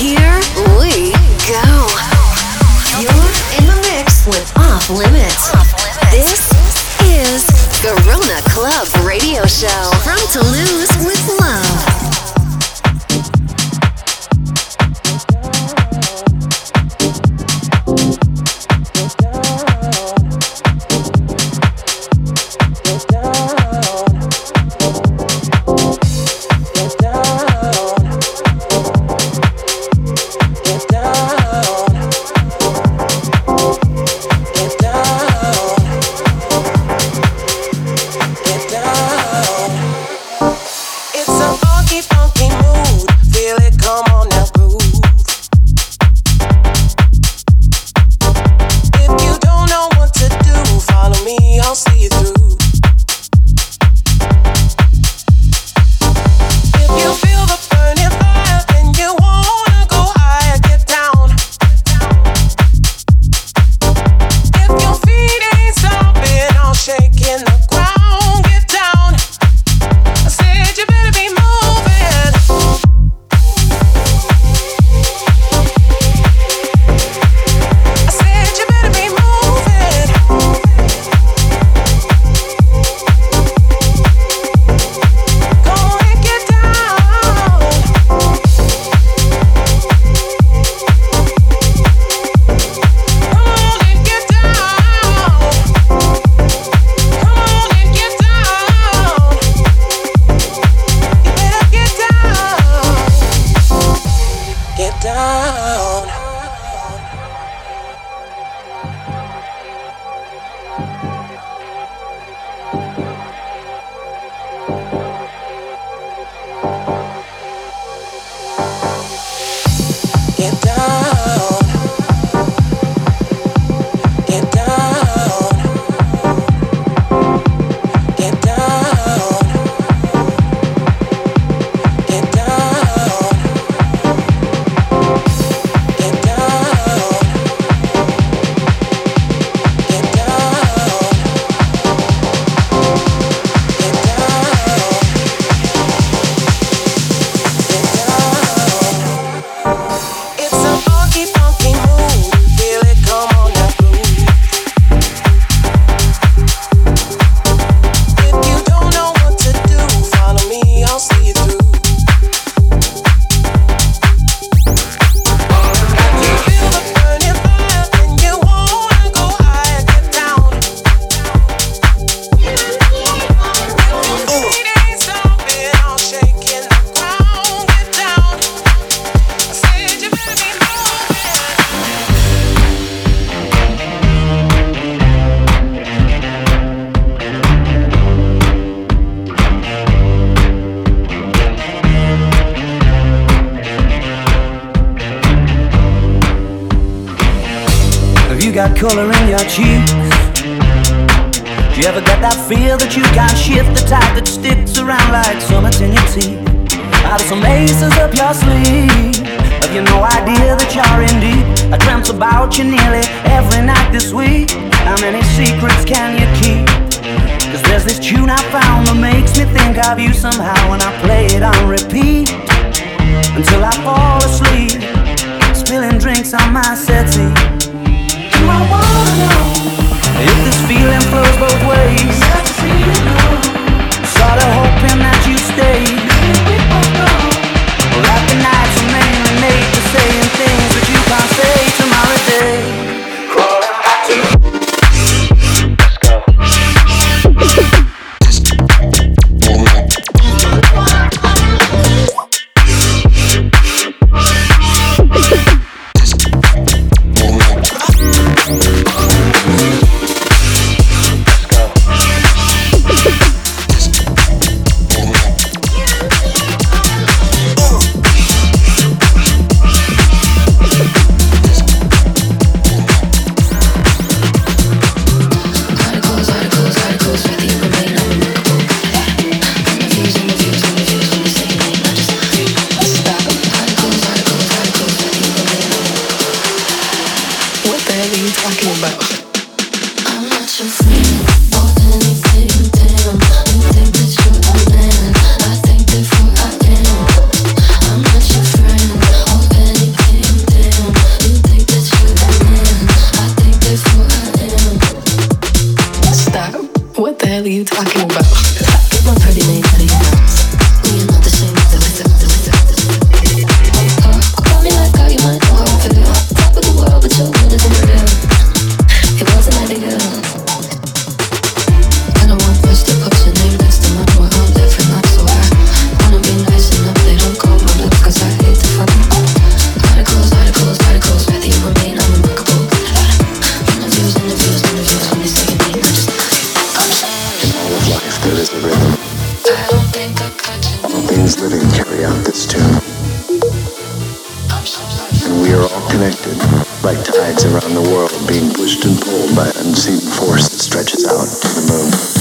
Here we go. You're in the mix with Off Limits. This is Garona Club Radio Show from Toulouse with Bye. I feel that you can shift the tide that sticks around like summer in your teeth. Out of some aces up your sleeve, have you no idea that you're in deep? I dreamt about you nearly every night this week. How many secrets can you keep? Cause there's this tune I found that makes me think of you somehow, when I play it on repeat until I fall asleep, spilling drinks on my settee. Do I wanna know? If this feeling flows both ways. You talking force that stretches out to the moon.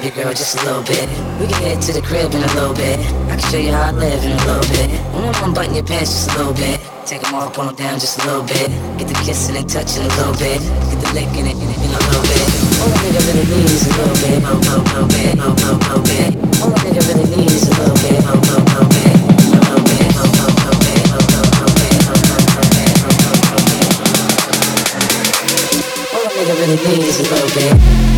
baby girl just a little bit. We can head to the crib in a little bit. I can show you how I live in a little bit. When I'm unbutton your pants just a little bit. Take them off, pull them down just a little bit. Get the kissing and touching a little bit. Get the licking and in, a little bit. All a nigga really need is a little bit, oh, oh, oh, bit, oh, oh, oh, bit. All a nigga really need is a little bit, oh, oh, oh, bit, oh, oh, bit, oh, oh, bit, oh, oh, bit, oh, oh, bit, oh, oh, bit. All a nigga really need is a little bit.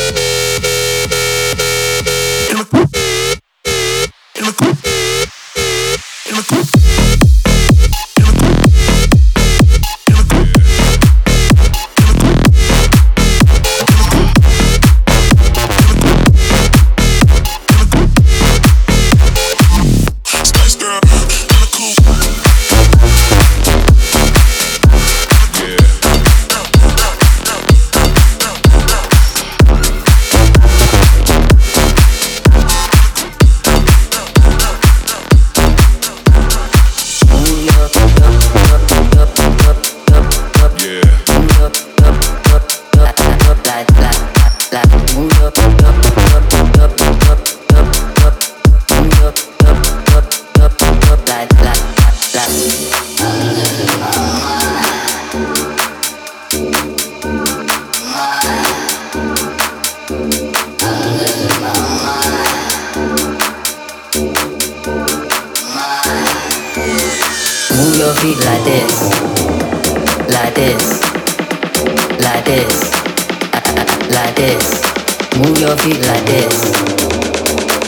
in the coop.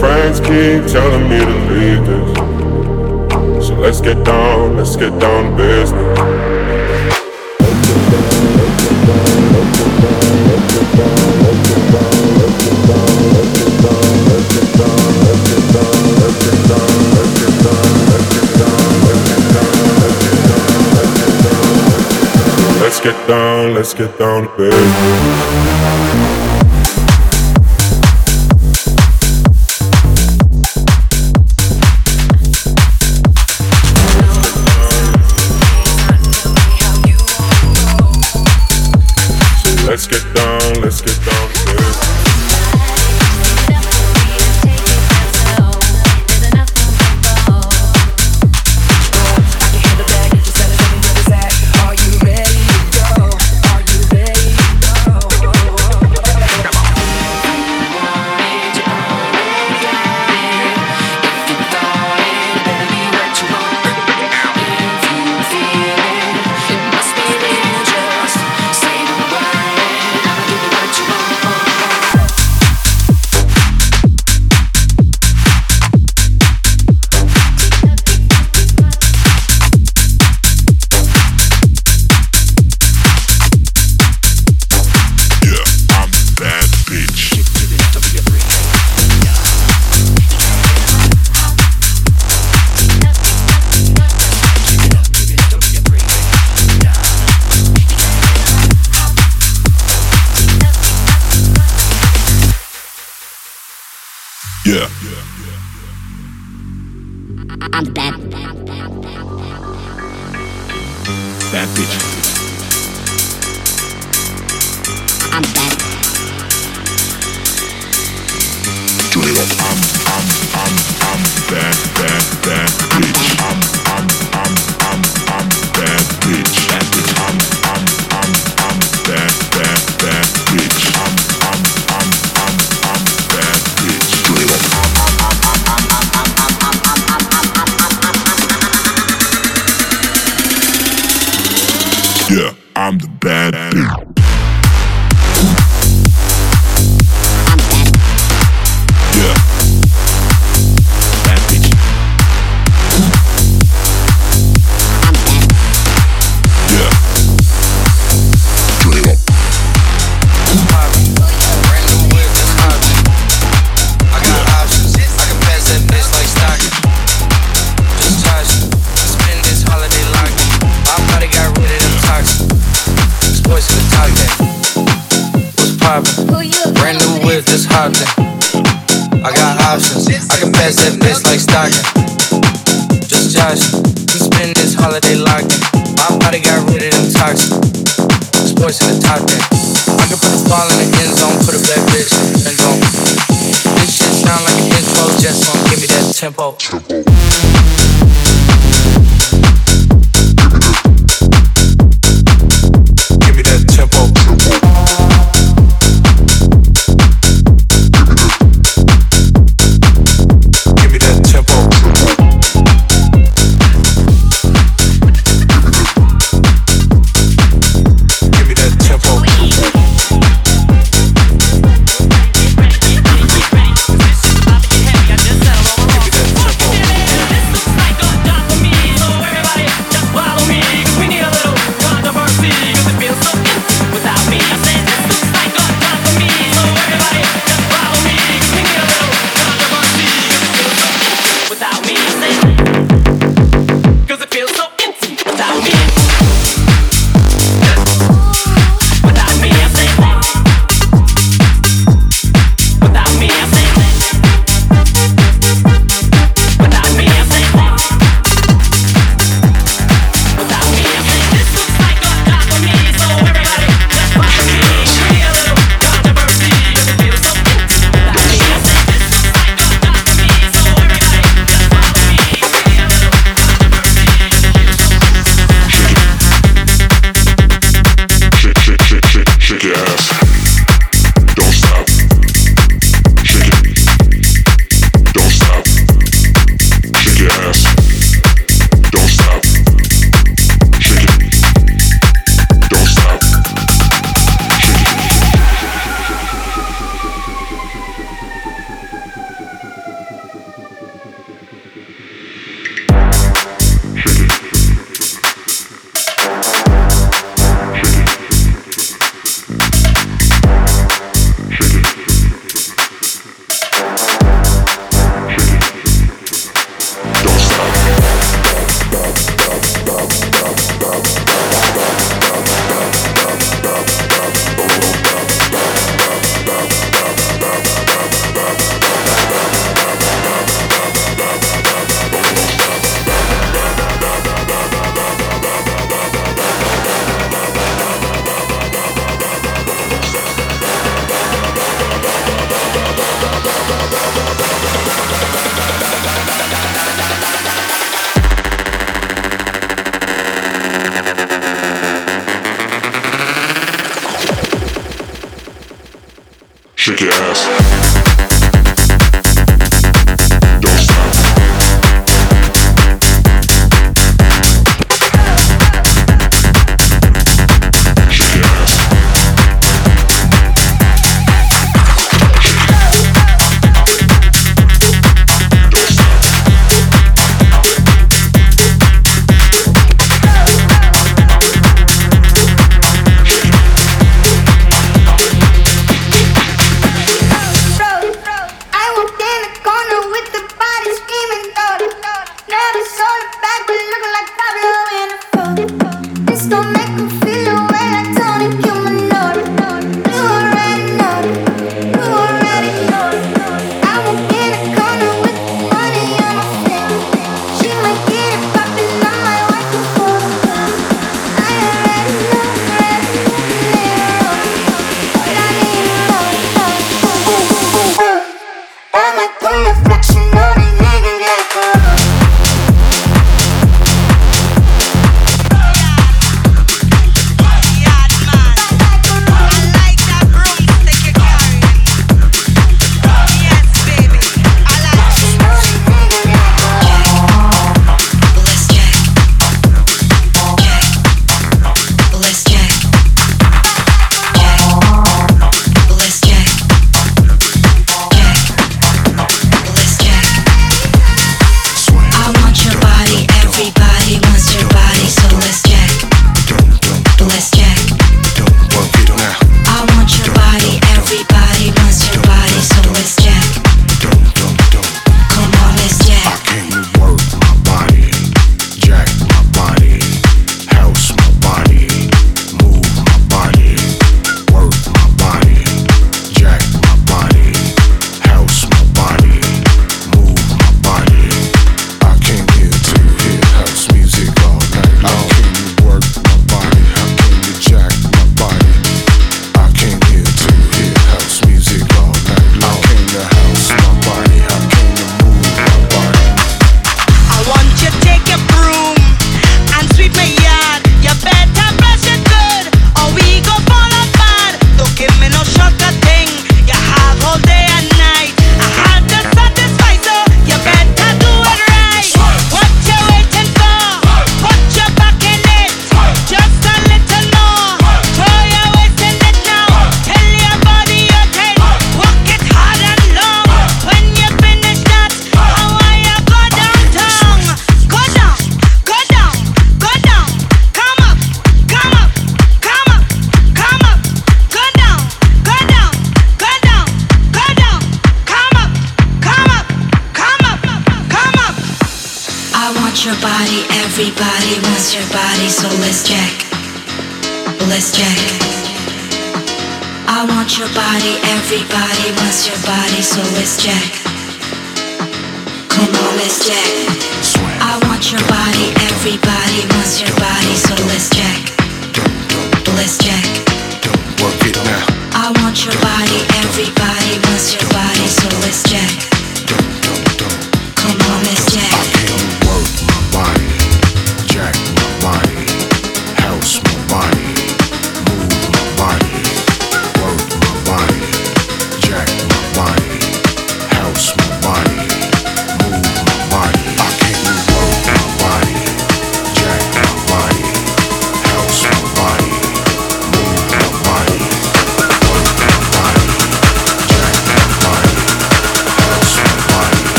friends keep telling me to leave this. So let's get down, let's get down to business. Let's get down, let's get down to business. Yeah. I'm the bad, bad bitch. I'm that. Turn it up. I'm, I'm, I'm, I'm bad.